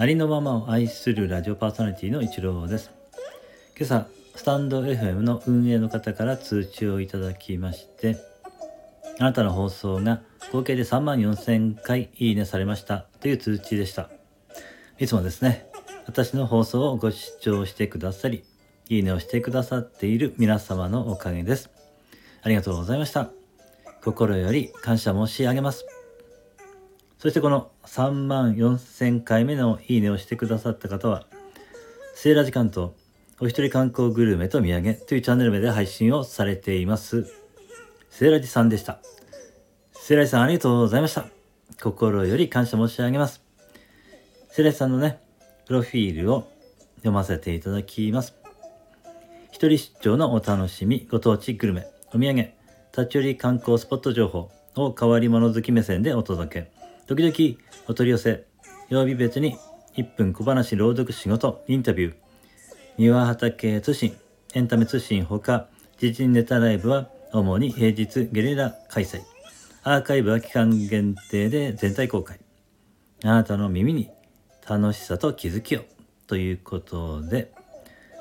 ありのままを愛するラジオパーソナリティの一郎です。今朝、スタンド FM の運営の方から通知をいただきまして、あなたの放送が合計で3万4000回いいねされましたという通知でした。いつもですね、私の放送をご視聴してくださり、いいねをしてくださっている皆様のおかげです。ありがとうございました。心より感謝申し上げます。そしてこの3万4000回目のいいねをしてくださった方は、セーラ時間とお一人観光グルメと土産というチャンネル名で配信をされています。セーラジさんでした。セーラジさんありがとうございました。心より感謝申し上げます。セーラジさんのね、プロフィールを読ませていただきます。一人出張のお楽しみ、ご当地グルメ、お土産、立ち寄り観光スポット情報を変わり者好き目線でお届け。時々お取り寄せ、曜日別に1分小話朗読仕事、インタビュー、庭畑通信、エンタメ通信ほか、自陣ネタライブは主に平日ゲリラ開催。アーカイブは期間限定で全体公開。あなたの耳に楽しさと気づきを。ということで、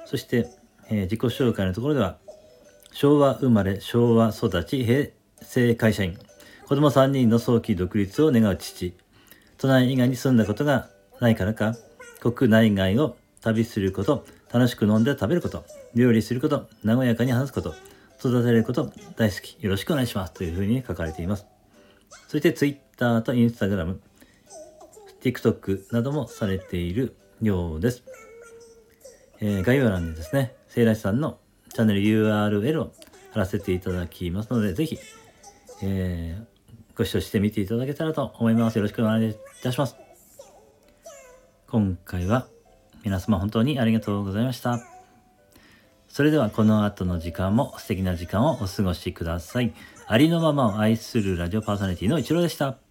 そして、えー、自己紹介のところでは、昭和生まれ、昭和育ち、平成会社員。子供3人の早期独立を願う父。都内以外に住んだことがないからか、国内外を旅すること、楽しく飲んで食べること、料理すること、和やかに話すこと、育てること大好き。よろしくお願いします。というふうに書かれています。そして Twitter と Instagram、TikTok などもされているようです。えー、概要欄にですね、聖来さんのチャンネル URL を貼らせていただきますので、ぜひ、えー、ご視聴してみていただけたらと思います。よろしくお願いいたします。今回は皆様本当にありがとうございました。それではこの後の時間も素敵な時間をお過ごしください。ありのままを愛するラジオパーソナリティの一郎でした。